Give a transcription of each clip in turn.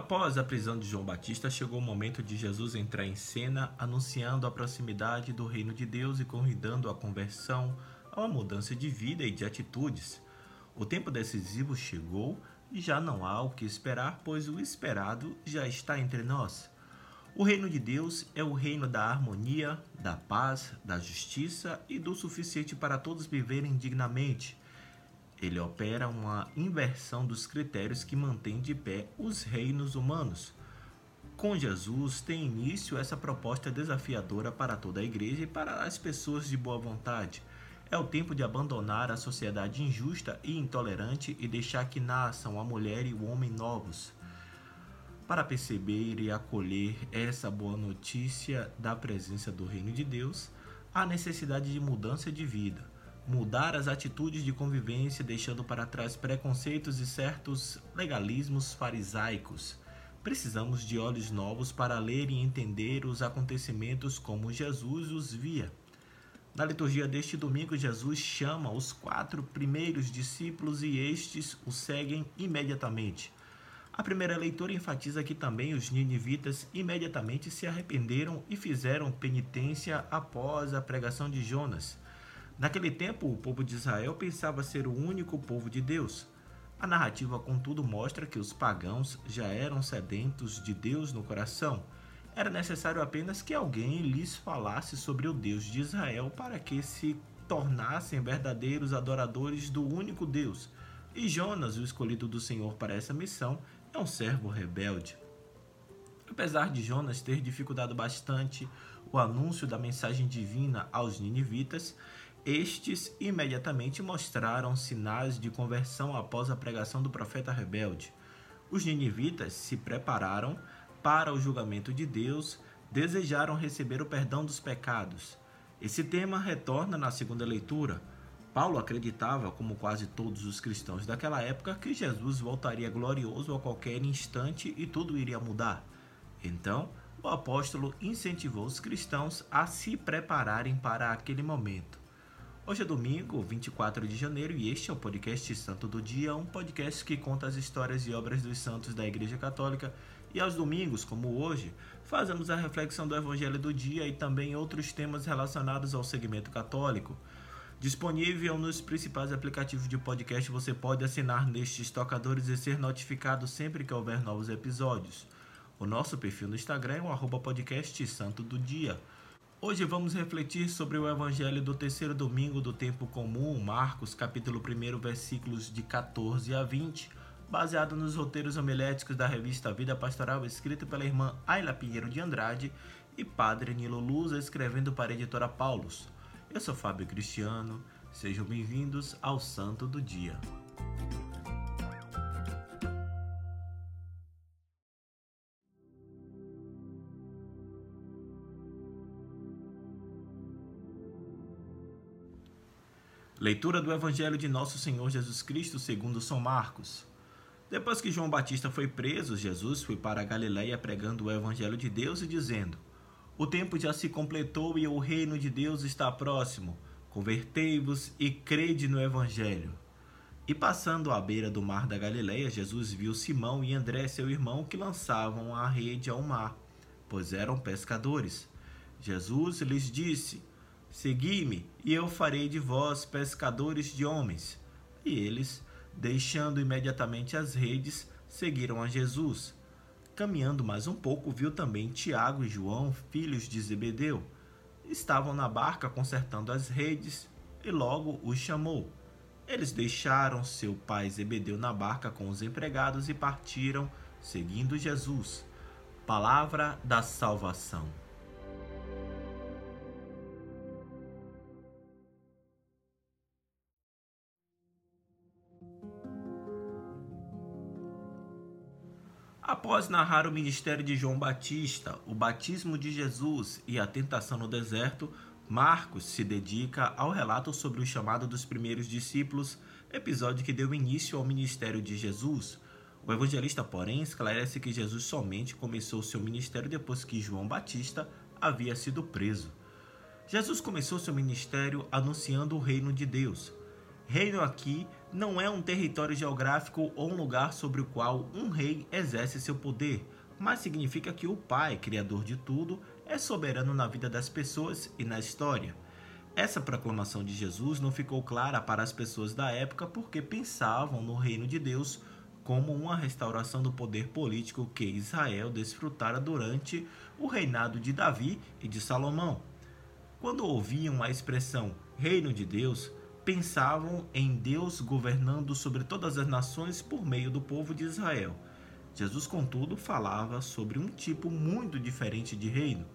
Após a prisão de João Batista, chegou o momento de Jesus entrar em cena, anunciando a proximidade do reino de Deus e convidando a conversão, a uma mudança de vida e de atitudes. O tempo decisivo chegou e já não há o que esperar, pois o esperado já está entre nós. O reino de Deus é o reino da harmonia, da paz, da justiça e do suficiente para todos viverem dignamente. Ele opera uma inversão dos critérios que mantém de pé os reinos humanos. Com Jesus tem início essa proposta desafiadora para toda a igreja e para as pessoas de boa vontade. É o tempo de abandonar a sociedade injusta e intolerante e deixar que nasçam a mulher e o homem novos. Para perceber e acolher essa boa notícia da presença do Reino de Deus, há necessidade de mudança de vida mudar as atitudes de convivência, deixando para trás preconceitos e certos legalismos farisaicos. Precisamos de olhos novos para ler e entender os acontecimentos como Jesus os via. Na liturgia deste domingo, Jesus chama os quatro primeiros discípulos e estes o seguem imediatamente. A primeira leitura enfatiza que também os ninivitas imediatamente se arrependeram e fizeram penitência após a pregação de Jonas. Naquele tempo, o povo de Israel pensava ser o único povo de Deus. A narrativa, contudo, mostra que os pagãos já eram sedentos de Deus no coração. Era necessário apenas que alguém lhes falasse sobre o Deus de Israel para que se tornassem verdadeiros adoradores do único Deus. E Jonas, o escolhido do Senhor para essa missão, é um servo rebelde. Apesar de Jonas ter dificultado bastante o anúncio da mensagem divina aos ninivitas, estes imediatamente mostraram sinais de conversão após a pregação do profeta rebelde. Os ninivitas se prepararam para o julgamento de Deus, desejaram receber o perdão dos pecados. Esse tema retorna na segunda leitura. Paulo acreditava, como quase todos os cristãos daquela época, que Jesus voltaria glorioso a qualquer instante e tudo iria mudar. Então, o apóstolo incentivou os cristãos a se prepararem para aquele momento. Hoje é domingo, 24 de janeiro, e este é o podcast Santo do Dia, um podcast que conta as histórias e obras dos santos da Igreja Católica. E aos domingos, como hoje, fazemos a reflexão do Evangelho do Dia e também outros temas relacionados ao segmento católico. Disponível nos principais aplicativos de podcast, você pode assinar nestes tocadores e ser notificado sempre que houver novos episódios. O nosso perfil no Instagram é o podcast Santo do Dia. Hoje vamos refletir sobre o evangelho do terceiro domingo do tempo comum, Marcos, capítulo 1, versículos de 14 a 20, baseado nos roteiros homiléticos da revista Vida Pastoral, escrito pela irmã Ayla Pinheiro de Andrade e padre Nilo Luza, escrevendo para a editora Paulus. Eu sou Fábio Cristiano, sejam bem-vindos ao Santo do Dia. Leitura do Evangelho de Nosso Senhor Jesus Cristo segundo São Marcos. Depois que João Batista foi preso, Jesus foi para a Galiléia pregando o Evangelho de Deus e dizendo: O tempo já se completou e o reino de Deus está próximo. Convertei-vos e crede no Evangelho. E passando à beira do mar da Galiléia, Jesus viu Simão e André, seu irmão, que lançavam a rede ao mar, pois eram pescadores. Jesus lhes disse: Segui-me, e eu farei de vós pescadores de homens. E eles, deixando imediatamente as redes, seguiram a Jesus. Caminhando mais um pouco, viu também Tiago e João, filhos de Zebedeu. Estavam na barca consertando as redes, e logo os chamou. Eles deixaram seu pai Zebedeu na barca com os empregados e partiram, seguindo Jesus. Palavra da salvação. Após narrar o ministério de João Batista, o batismo de Jesus e a tentação no deserto, Marcos se dedica ao relato sobre o chamado dos primeiros discípulos, episódio que deu início ao ministério de Jesus. O evangelista, porém, esclarece que Jesus somente começou seu ministério depois que João Batista havia sido preso. Jesus começou seu ministério anunciando o reino de Deus. Reino aqui não é um território geográfico ou um lugar sobre o qual um rei exerce seu poder, mas significa que o Pai, Criador de tudo, é soberano na vida das pessoas e na história. Essa proclamação de Jesus não ficou clara para as pessoas da época porque pensavam no reino de Deus como uma restauração do poder político que Israel desfrutara durante o reinado de Davi e de Salomão. Quando ouviam a expressão reino de Deus, pensavam em Deus governando sobre todas as nações por meio do povo de Israel. Jesus, contudo, falava sobre um tipo muito diferente de reino.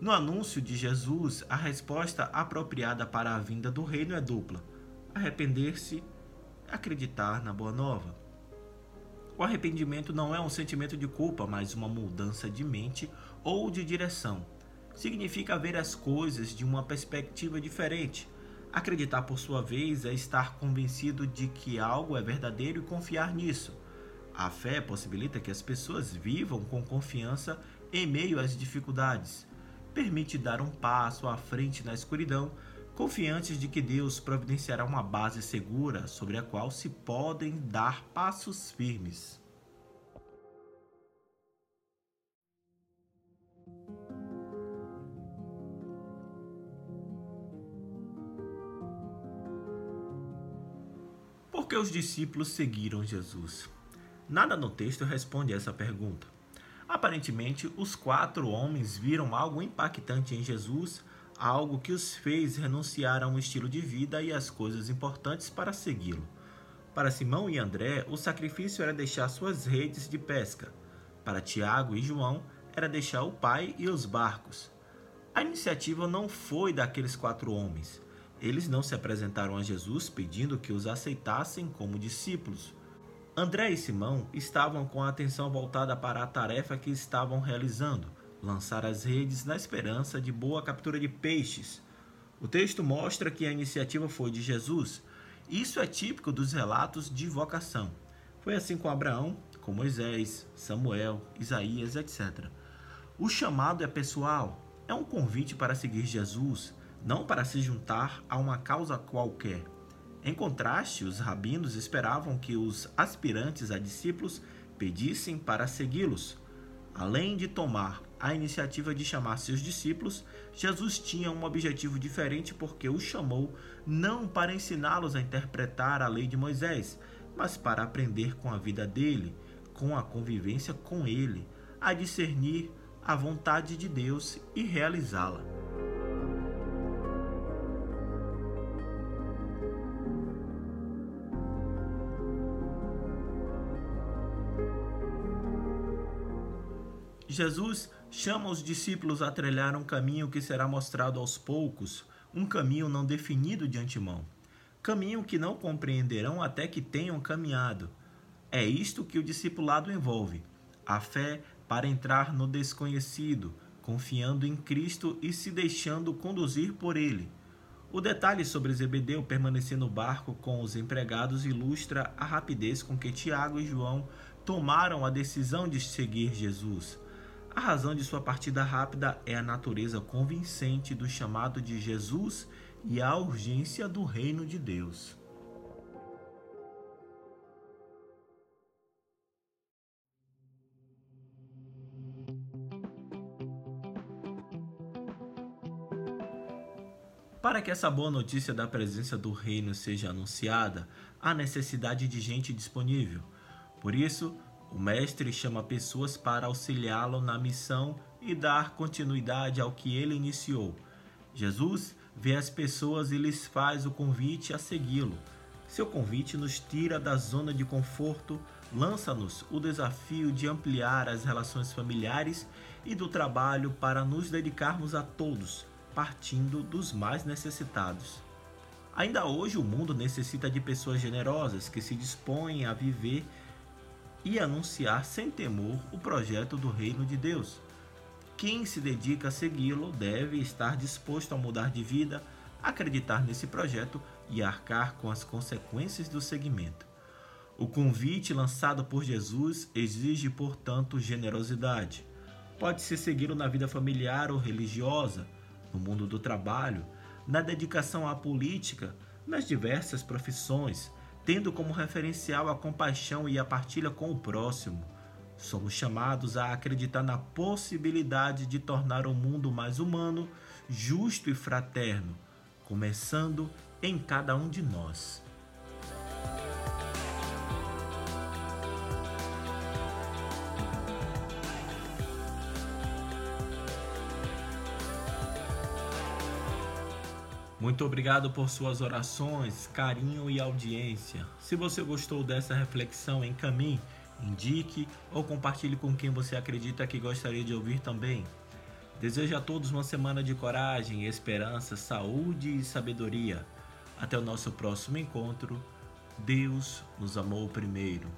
No anúncio de Jesus, a resposta apropriada para a vinda do reino é dupla: arrepender-se, acreditar na boa nova. O arrependimento não é um sentimento de culpa, mas uma mudança de mente ou de direção. Significa ver as coisas de uma perspectiva diferente Acreditar, por sua vez, é estar convencido de que algo é verdadeiro e confiar nisso. A fé possibilita que as pessoas vivam com confiança em meio às dificuldades. Permite dar um passo à frente na escuridão, confiantes de que Deus providenciará uma base segura sobre a qual se podem dar passos firmes. Por que os discípulos seguiram Jesus? Nada no texto responde a essa pergunta. Aparentemente, os quatro homens viram algo impactante em Jesus, algo que os fez renunciar a um estilo de vida e às coisas importantes para segui-lo. Para Simão e André, o sacrifício era deixar suas redes de pesca. Para Tiago e João, era deixar o pai e os barcos. A iniciativa não foi daqueles quatro homens. Eles não se apresentaram a Jesus pedindo que os aceitassem como discípulos. André e Simão estavam com a atenção voltada para a tarefa que estavam realizando, lançar as redes na esperança de boa captura de peixes. O texto mostra que a iniciativa foi de Jesus. Isso é típico dos relatos de vocação. Foi assim com Abraão, com Moisés, Samuel, Isaías, etc. O chamado é pessoal, é um convite para seguir Jesus, não para se juntar a uma causa qualquer. Em contraste, os rabinos esperavam que os aspirantes a discípulos pedissem para segui-los. Além de tomar a iniciativa de chamar seus discípulos, Jesus tinha um objetivo diferente porque os chamou não para ensiná-los a interpretar a lei de Moisés, mas para aprender com a vida dele, com a convivência com ele, a discernir a vontade de Deus e realizá-la. Jesus chama os discípulos a trilhar um caminho que será mostrado aos poucos, um caminho não definido de antemão, caminho que não compreenderão até que tenham caminhado. É isto que o discipulado envolve: a fé para entrar no desconhecido, confiando em Cristo e se deixando conduzir por Ele. O detalhe sobre Zebedeu permanecer no barco com os empregados ilustra a rapidez com que Tiago e João tomaram a decisão de seguir Jesus. A razão de sua partida rápida é a natureza convincente do chamado de Jesus e a urgência do reino de Deus. Para que essa boa notícia da presença do reino seja anunciada, há necessidade de gente disponível. Por isso, o Mestre chama pessoas para auxiliá-lo na missão e dar continuidade ao que ele iniciou. Jesus vê as pessoas e lhes faz o convite a segui-lo. Seu convite nos tira da zona de conforto, lança-nos o desafio de ampliar as relações familiares e do trabalho para nos dedicarmos a todos, partindo dos mais necessitados. Ainda hoje o mundo necessita de pessoas generosas que se dispõem a viver e anunciar sem temor o projeto do reino de Deus. Quem se dedica a segui-lo deve estar disposto a mudar de vida, acreditar nesse projeto e arcar com as consequências do seguimento. O convite lançado por Jesus exige, portanto, generosidade. Pode-se segui-lo na vida familiar ou religiosa, no mundo do trabalho, na dedicação à política, nas diversas profissões, tendo como referencial a compaixão e a partilha com o próximo. Somos chamados a acreditar na possibilidade de tornar o mundo mais humano, justo e fraterno, começando em cada um de nós. Muito obrigado por suas orações, carinho e audiência. Se você gostou dessa reflexão, encaminhe, indique ou compartilhe com quem você acredita que gostaria de ouvir também. Desejo a todos uma semana de coragem, esperança, saúde e sabedoria. Até o nosso próximo encontro. Deus nos amou primeiro.